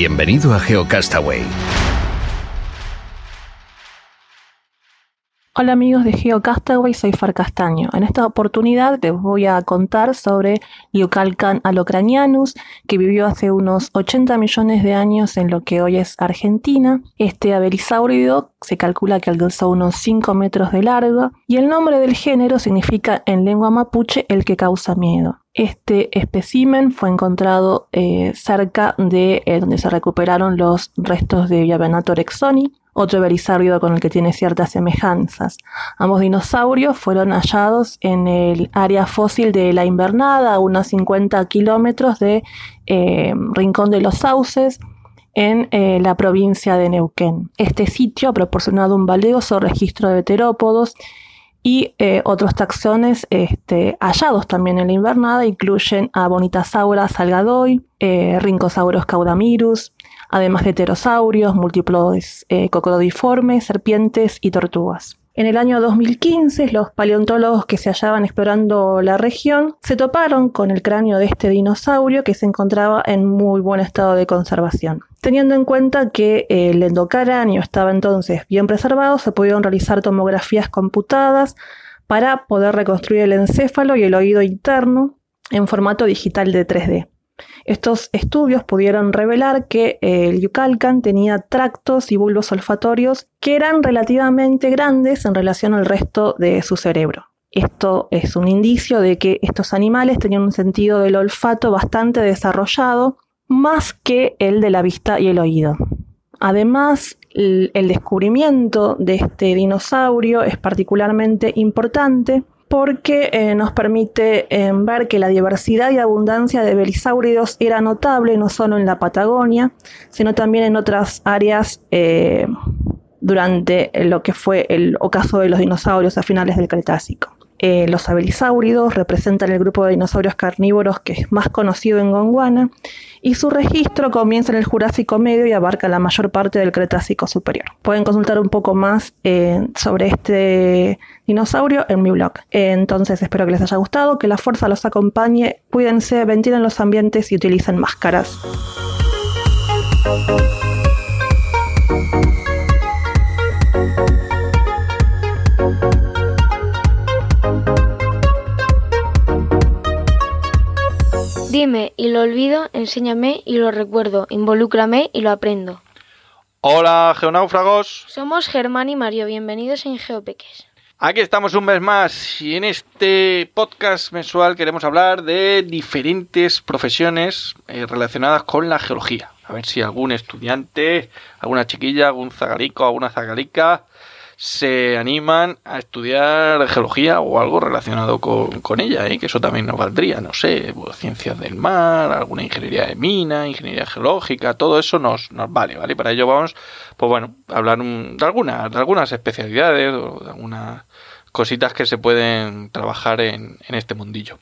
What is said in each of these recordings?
Bienvenido a GeoCastaway. Hola amigos de GeoCastaway, soy Far Castaño. En esta oportunidad les voy a contar sobre Liucalcan alocranianus, que vivió hace unos 80 millones de años en lo que hoy es Argentina. Este averisáurido se calcula que alcanzó unos 5 metros de largo y el nombre del género significa en lengua mapuche el que causa miedo. Este espécimen fue encontrado eh, cerca de eh, donde se recuperaron los restos de Viavenator exoni, otro verisáurido con el que tiene ciertas semejanzas. Ambos dinosaurios fueron hallados en el área fósil de la Invernada, a unos 50 kilómetros de eh, Rincón de los Sauces, en la provincia de Neuquén. Este sitio ha proporcionado un valioso registro de terópodos y eh, otros taxones este, hallados también en la invernada incluyen a Bonitasaura salgadoy, eh, Rincosauros caudamirus, además de pterosaurios, múltiplos eh, cocododiformes, serpientes y tortugas. En el año 2015, los paleontólogos que se hallaban explorando la región se toparon con el cráneo de este dinosaurio que se encontraba en muy buen estado de conservación. Teniendo en cuenta que el endocráneo estaba entonces bien preservado, se pudieron realizar tomografías computadas para poder reconstruir el encéfalo y el oído interno en formato digital de 3D. Estos estudios pudieron revelar que el Yucalcan tenía tractos y bulbos olfatorios que eran relativamente grandes en relación al resto de su cerebro. Esto es un indicio de que estos animales tenían un sentido del olfato bastante desarrollado, más que el de la vista y el oído. Además, el descubrimiento de este dinosaurio es particularmente importante porque eh, nos permite eh, ver que la diversidad y abundancia de belisáuridos era notable no solo en la Patagonia, sino también en otras áreas eh, durante lo que fue el ocaso de los dinosaurios a finales del Cretácico. Los abelisáuridos representan el grupo de dinosaurios carnívoros que es más conocido en Gondwana y su registro comienza en el Jurásico Medio y abarca la mayor parte del Cretácico Superior. Pueden consultar un poco más sobre este dinosaurio en mi blog. Entonces espero que les haya gustado, que la fuerza los acompañe, cuídense, ventilen los ambientes y utilicen máscaras. Dime y lo olvido, enséñame y lo recuerdo, involúcrame y lo aprendo. Hola, geonáufragos. Somos Germán y Mario, bienvenidos en Geopeques. Aquí estamos un mes más y en este podcast mensual queremos hablar de diferentes profesiones eh, relacionadas con la geología. A ver si algún estudiante, alguna chiquilla, algún zagalico, alguna zagalica se animan a estudiar geología o algo relacionado con, ella, ¿eh? que eso también nos valdría, no sé, pues, ciencias del mar, alguna ingeniería de mina, ingeniería geológica, todo eso nos, nos vale, ¿vale? Para ello vamos, pues bueno, a hablar de, algunas, de algunas especialidades o de algunas cositas que se pueden trabajar en, en este mundillo.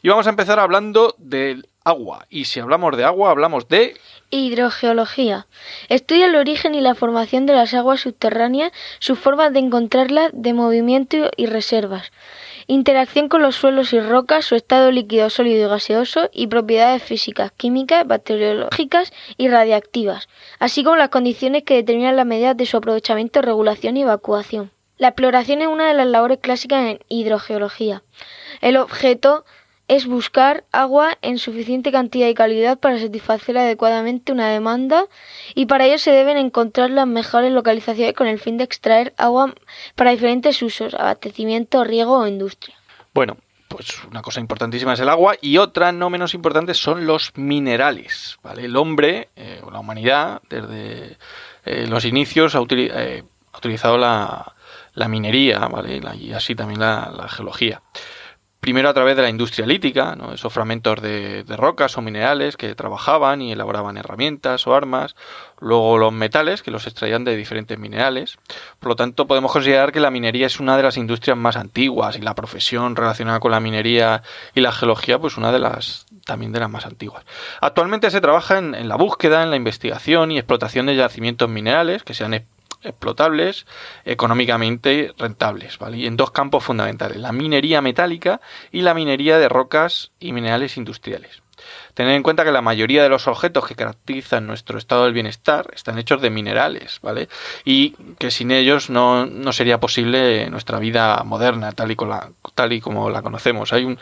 Y vamos a empezar hablando del agua. Y si hablamos de agua, hablamos de... Hidrogeología. Estudia el origen y la formación de las aguas subterráneas, sus formas de encontrarlas, de movimiento y reservas. Interacción con los suelos y rocas, su estado líquido, sólido y gaseoso y propiedades físicas, químicas, bacteriológicas y radiactivas, así como las condiciones que determinan la medida de su aprovechamiento, regulación y evacuación. La exploración es una de las labores clásicas en hidrogeología. El objeto es buscar agua en suficiente cantidad y calidad para satisfacer adecuadamente una demanda y para ello se deben encontrar las mejores localizaciones con el fin de extraer agua para diferentes usos, abastecimiento, riego o industria. Bueno, pues una cosa importantísima es el agua y otra no menos importante son los minerales. ¿vale? El hombre eh, o la humanidad desde eh, los inicios ha, eh, utilizado la, la minería, ¿vale? y así también la, geología. Primero a través de la industria lítica, ¿no? esos fragmentos de, rocas o minerales que trabajaban y elaboraban herramientas o armas. Luego los metales, que los extraían de diferentes minerales. Por lo tanto, podemos considerar que la minería es una de las industrias más antiguas y la profesión relacionada con la minería y la geología, pues una de las también de las más antiguas. Actualmente se trabaja en, en la búsqueda, en la investigación y explotación de yacimientos minerales que sean explotables, económicamente rentables, ¿vale? Y en dos campos fundamentales, la minería metálica y la minería de rocas y minerales industriales. Tener en cuenta que la mayoría de los objetos que caracterizan nuestro estado del bienestar están hechos de minerales, ¿vale? Y que sin ellos no, sería posible nuestra vida moderna, tal y, tal y como la conocemos. Hay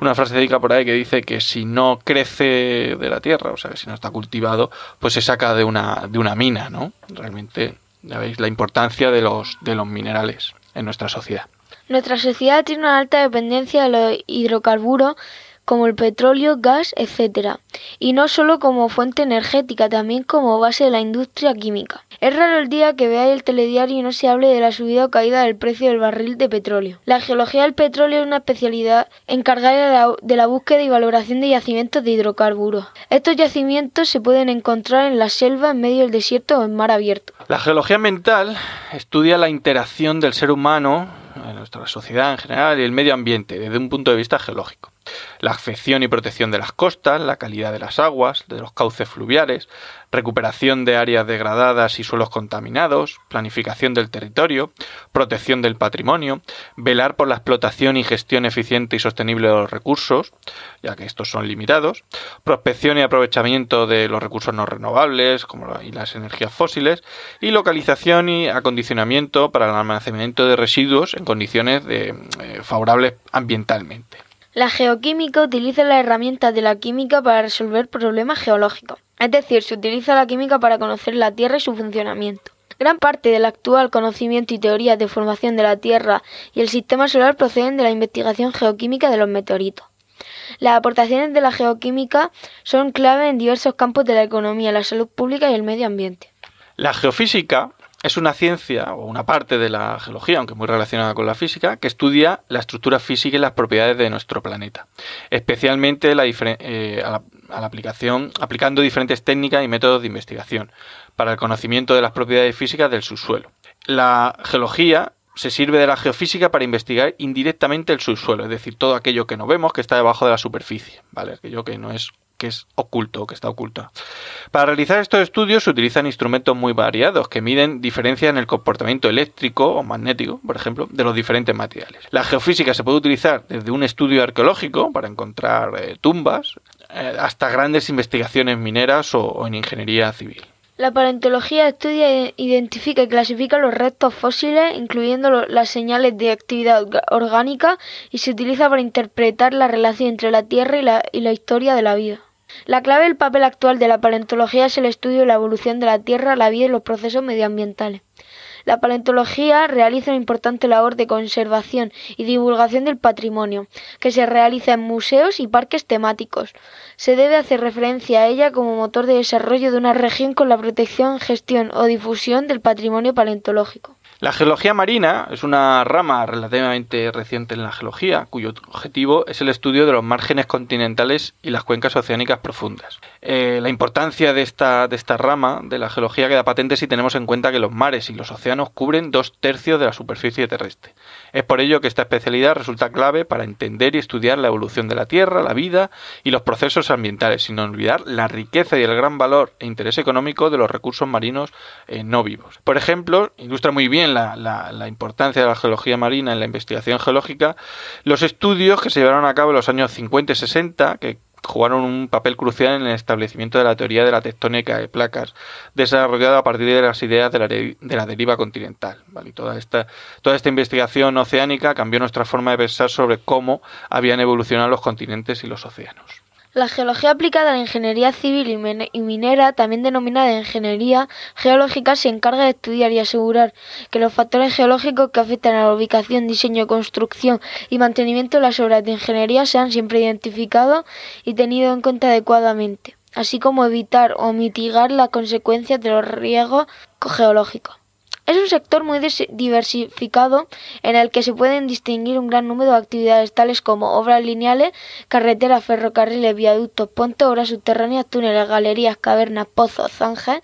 una frase dedica por ahí que dice que si no crece de la tierra, o sea, que si no está cultivado, pues se saca de una, de una mina, ¿no? Realmente ya veis la importancia de los, de los minerales en nuestra sociedad. Nuestra sociedad tiene una alta dependencia de los hidrocarburos como el petróleo, gas, etc. Y no solo como fuente energética, también como base de la industria química. Es raro el día que veáis el telediario y no se hable de la subida o caída del precio del barril de petróleo. La geología del petróleo es una especialidad encargada de la, búsqueda y valoración de yacimientos de hidrocarburos. Estos yacimientos se pueden encontrar en la selva, en medio del desierto o en mar abierto. La geología ambiental estudia la interacción del ser humano en nuestra sociedad en general y el medio ambiente desde un punto de vista geológico la afección y protección de las costas, la calidad de las aguas, de los cauces fluviales, recuperación de áreas degradadas y suelos contaminados, planificación del territorio, protección del patrimonio, velar por la explotación y gestión eficiente y sostenible de los recursos, ya que estos son limitados, prospección y aprovechamiento de los recursos no renovables como y las energías fósiles, y localización y acondicionamiento para el almacenamiento de residuos en condiciones eh, favorables ambientalmente. La geoquímica utiliza las herramientas de la química para resolver problemas geológicos. Es decir, se utiliza la química para conocer la Tierra y su funcionamiento. Gran parte del actual conocimiento y teorías de formación de la Tierra y el sistema solar proceden de la investigación geoquímica de los meteoritos. Las aportaciones de la geoquímica son clave en diversos campos de la economía, la salud pública y el medio ambiente. La geofísica es una ciencia o una parte de la geología, aunque muy relacionada con la física, que estudia la estructura física y las propiedades de nuestro planeta, especialmente la eh, a, la, aplicación, aplicando diferentes técnicas y métodos de investigación para el conocimiento de las propiedades físicas del subsuelo. La geología se sirve de la geofísica para investigar indirectamente el subsuelo, es decir, todo aquello que no vemos que está debajo de la superficie, ¿vale? Aquello que no es que es oculto, que está oculto. Para realizar estos estudios se utilizan instrumentos muy variados que miden diferencias en el comportamiento eléctrico o magnético, por ejemplo, de los diferentes materiales. La geofísica se puede utilizar desde un estudio arqueológico para encontrar eh, tumbas eh, hasta grandes investigaciones mineras o en ingeniería civil. La paleontología estudia, identifica y clasifica los restos fósiles, incluyendo las señales de actividad orgánica, y se utiliza para interpretar la relación entre la Tierra y la, y la historia de la vida. La clave del papel actual de la paleontología es el estudio de la evolución de la Tierra, la vida y los procesos medioambientales. La paleontología realiza una importante labor de conservación y divulgación del patrimonio, que se realiza en museos y parques temáticos. Se debe hacer referencia a ella como motor de desarrollo de una región con la protección, gestión o difusión del patrimonio paleontológico. La geología marina es una rama relativamente reciente en la geología, cuyo objetivo es el estudio de los márgenes continentales y las cuencas oceánicas profundas. Eh, la importancia de esta, de esta rama de la geología queda patente si tenemos en cuenta que los mares y los océanos cubren dos tercios de la superficie terrestre. Es por ello que esta especialidad resulta clave para entender y estudiar la evolución de la Tierra, la vida y los procesos ambientales, sin olvidar la riqueza y el gran valor e interés económico de los recursos marinos eh, no vivos. Por ejemplo, ilustra muy bien la, importancia de la geología marina en la investigación geológica, los estudios que se llevaron a cabo en los años 50 y 60, que jugaron un papel crucial en el establecimiento de la teoría de la tectónica de placas, desarrollada a partir de las ideas de la, de la deriva continental. ¿vale? toda, esta, toda esta investigación oceánica cambió nuestra forma de pensar sobre cómo habían evolucionado los continentes y los océanos. La geología aplicada a la ingeniería civil y minera, también denominada ingeniería geológica, se encarga de estudiar y asegurar que los factores geológicos que afectan a la ubicación, diseño, construcción y mantenimiento de las obras de ingeniería sean siempre identificados y tenidos en cuenta adecuadamente, así como evitar o mitigar las consecuencias de los riesgos geológicos. Es un sector muy diversificado en el que se pueden distinguir un gran número de actividades tales como obras lineales, carreteras, ferrocarriles, viaductos, puentes, obras subterráneas, túneles, galerías, cavernas, pozos, zanjas,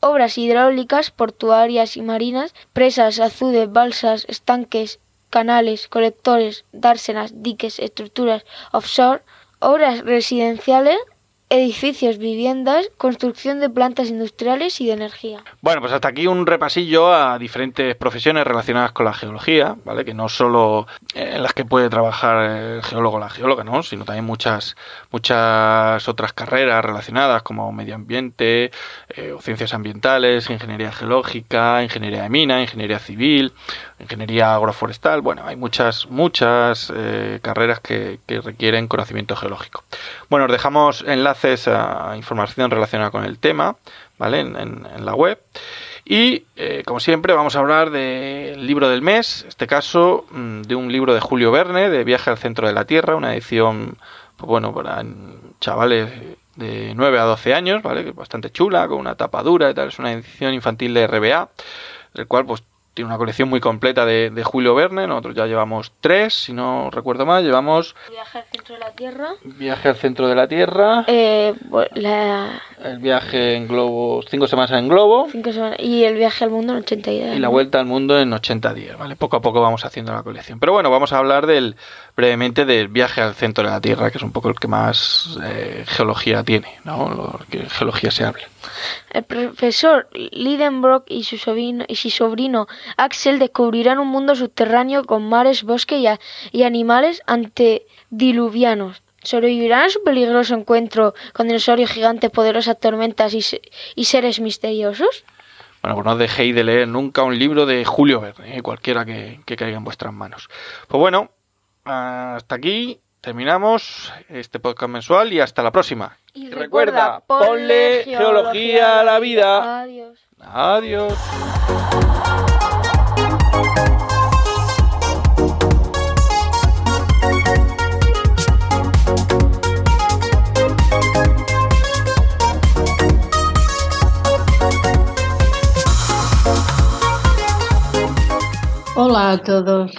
obras hidráulicas, portuarias y marinas, presas, azudes, balsas, estanques, canales, colectores, dársenas, diques, estructuras offshore, obras residenciales, edificios, viviendas, construcción de plantas industriales y de energía. Bueno, pues hasta aquí un repasillo a diferentes profesiones relacionadas con la geología, ¿vale? Que no solo en las que puede trabajar el geólogo o la geóloga, ¿no? Sino también muchas, muchas otras carreras relacionadas como medio ambiente, eh, ciencias ambientales, ingeniería geológica, ingeniería de mina, ingeniería civil, ingeniería agroforestal. Bueno, hay muchas, muchas eh, carreras que, que requieren conocimiento geológico. Bueno, os dejamos enlaces a información relacionada con el tema, ¿vale? En, la web. Y, eh, como siempre, vamos a hablar del libro del mes, en este caso mm, de un libro de Julio Verne, de Viaje al Centro de la Tierra, una edición, pues bueno, para chavales de 9 a 12 años, ¿vale? Bastante chula, con una tapa dura y tal. Es una edición infantil de RBA, del cual, pues, tiene una colección muy completa de, Julio Verne. Nosotros ya llevamos tres, si no recuerdo mal. Llevamos. Viaje al centro de la Tierra. Viaje al centro de la Tierra. Eh, la... El viaje en globo. Cinco semanas en globo. Cinco semanas. Y el viaje al mundo en 80 días. Y la vuelta al mundo en 80 días, ¿vale? Poco a poco vamos haciendo la colección. Pero bueno, vamos a hablar del brevemente del viaje al centro de la Tierra, que es un poco el que más eh, geología tiene, ¿no? Lo que geología se habla. El profesor Lidenbrock y su sobrino, y su sobrino Axel descubrirán un mundo subterráneo con mares, bosques y, animales antediluvianos. ¿Sobrevivirán a su peligroso encuentro con dinosaurios gigantes, poderosas tormentas y, seres misteriosos? Bueno, pues no dejéis de leer nunca un libro de Julio Verne, ¿eh? cualquiera que, que caiga en vuestras manos. Pues bueno, hasta aquí terminamos este podcast mensual y hasta la próxima. Y recuerda, ponle geología a la vida. Adiós. Adiós. Hola a todos.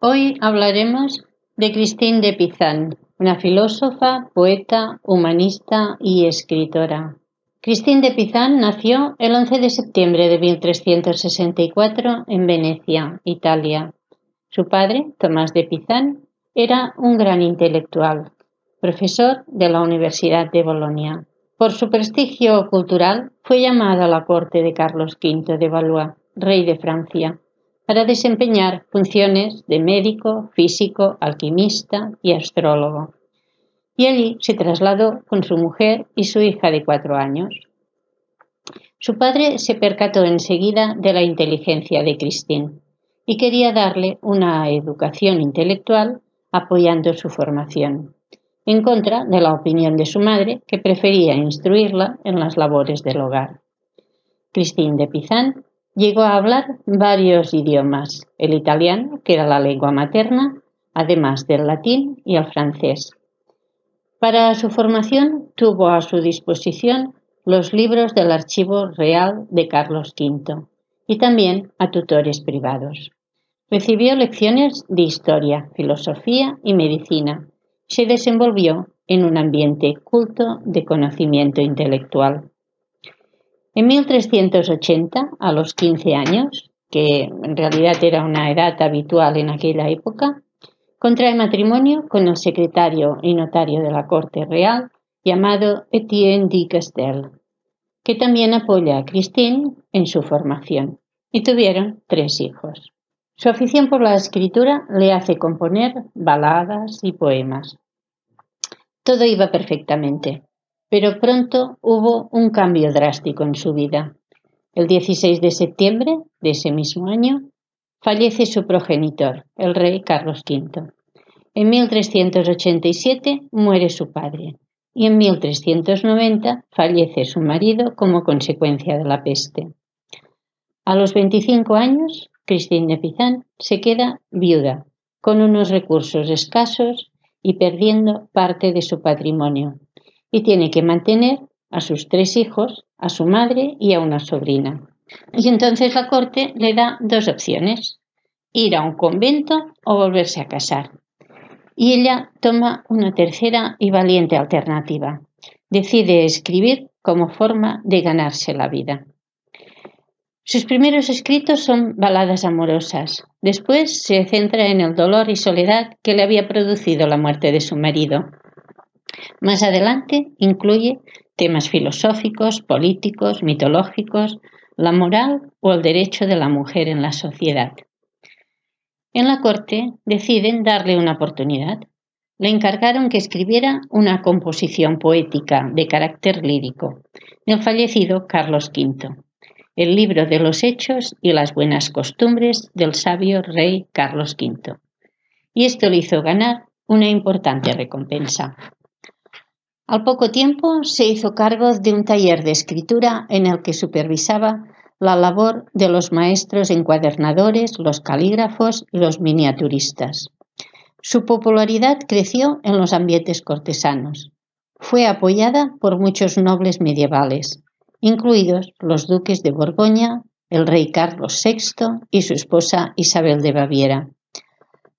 Hoy hablaremos de Christine de Pizan, una filósofa, poeta, humanista y escritora. Christine de Pizan nació el 11 de septiembre de 1364 en Venecia, Italia. Su padre, Tomás de Pizan, era un gran intelectual, profesor de la Universidad de Bolonia. Por su prestigio cultural fue llamada a la corte de Carlos V de Valois, rey de Francia, para desempeñar funciones de médico, físico, alquimista y astrólogo. Y allí se trasladó con su mujer y su hija de cuatro años. Su padre se percató enseguida de la inteligencia de Christine y quería darle una educación intelectual apoyando su formación, en contra de la opinión de su madre, que prefería instruirla en las labores del hogar. Christine de Pizan Llegó a hablar varios idiomas, el italiano, que era la lengua materna, además del latín y el francés. Para su formación tuvo a su disposición los libros del Archivo Real de Carlos V y también a tutores privados. Recibió lecciones de historia, filosofía y medicina. Se desenvolvió en un ambiente culto de conocimiento intelectual. En 1380, a los 15 años, que en realidad era una edad habitual en aquella época, contrae matrimonio con el secretario y notario de la corte real llamado Etienne de Castel, que también apoya a Christine en su formación, y tuvieron tres hijos. Su afición por la escritura le hace componer baladas y poemas. Todo iba perfectamente, pero pronto hubo un cambio drástico en su vida. El 16 de septiembre de ese mismo año fallece su progenitor, el rey Carlos V. En 1387 muere su padre y en 1390 fallece su marido como consecuencia de la peste. A los 25 años, Christine de Pizan se queda viuda, con unos recursos escasos y perdiendo parte de su patrimonio, y tiene que mantener a sus tres hijos, a su madre y a una sobrina. Y entonces la corte le da dos opciones, ir a un convento o volverse a casar. Y ella toma una tercera y valiente alternativa. Decide escribir como forma de ganarse la vida. Sus primeros escritos son baladas amorosas. Después se centra en el dolor y soledad que le había producido la muerte de su marido. Más adelante incluye temas filosóficos, políticos, mitológicos, la moral o el derecho de la mujer en la sociedad. En la corte deciden darle una oportunidad. Le encargaron que escribiera una composición poética de carácter lírico del fallecido Carlos V, el libro de los hechos y las buenas costumbres del sabio rey Carlos V. Y esto le hizo ganar una importante recompensa. Al poco tiempo se hizo cargo de un taller de escritura en el que supervisaba la labor de los maestros encuadernadores, los calígrafos y los miniaturistas. Su popularidad creció en los ambientes cortesanos. Fue apoyada por muchos nobles medievales, incluidos los duques de Borgoña, el rey Carlos VI y su esposa Isabel de Baviera.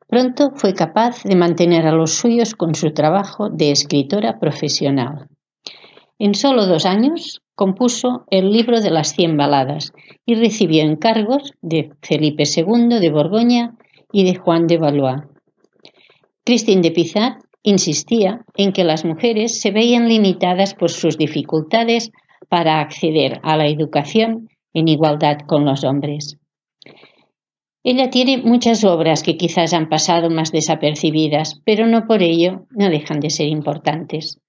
Pronto fue capaz de mantener a los suyos con su trabajo de escritora profesional. En solo dos años compuso el libro de las cien baladas y recibió encargos de Felipe II de Borgoña y de Juan de Valois. Christine de Pizat insistía en que las mujeres se veían limitadas por sus dificultades para acceder a la educación en igualdad con los hombres. Ella tiene muchas obras que quizás han pasado más desapercibidas, pero no por ello no dejan de ser importantes.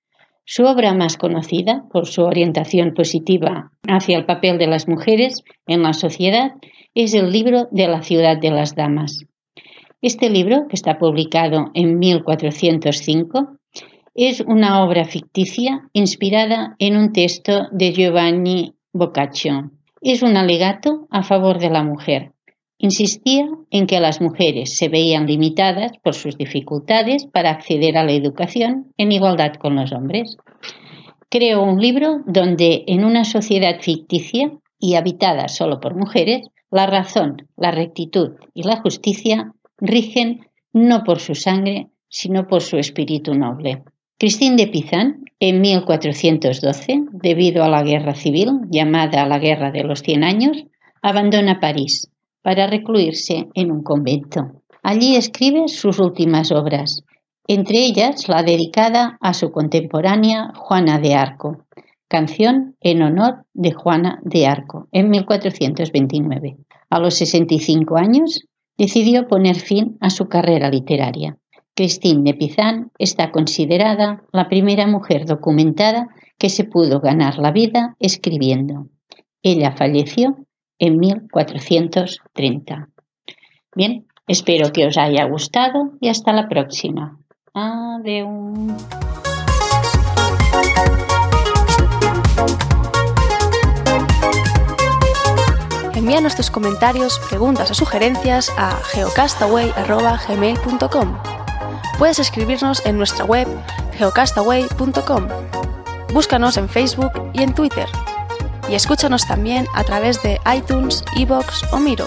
Su obra más conocida, por su orientación positiva hacia el papel de las mujeres en la sociedad, es el libro de la ciudad de las damas. Este libro, que está publicado en 1405, es una obra ficticia inspirada en un texto de Giovanni Boccaccio. Es un alegato a favor de la mujer, Insistía en que las mujeres se veían limitadas por sus dificultades para acceder a la educación en igualdad con los hombres. Creó un libro donde en una sociedad ficticia y habitada solo por mujeres, la razón, la rectitud y la justicia rigen no por su sangre, sino por su espíritu noble. Christine de Pizan, en 1412, debido a la guerra civil llamada la Guerra de los Cien Años, abandona París para recluirse en un convento. Allí escribe sus últimas obras, entre ellas la dedicada a su contemporánea Juana de Arco, canción en honor de Juana de Arco, en 1429. A los 65 años decidió poner fin a su carrera literaria. Christine de Pizan está considerada la primera mujer documentada que se pudo ganar la vida escribiendo. Ella falleció en 1430. Bien, espero que os haya gustado y hasta la próxima. Adiós. Envíanos tus comentarios, preguntas o sugerencias a geocastaway.gmail.com. Puedes escribirnos en nuestra web geocastaway.com. Búscanos en Facebook y en Twitter y escúchanos también a través de iTunes, Evox o Miro.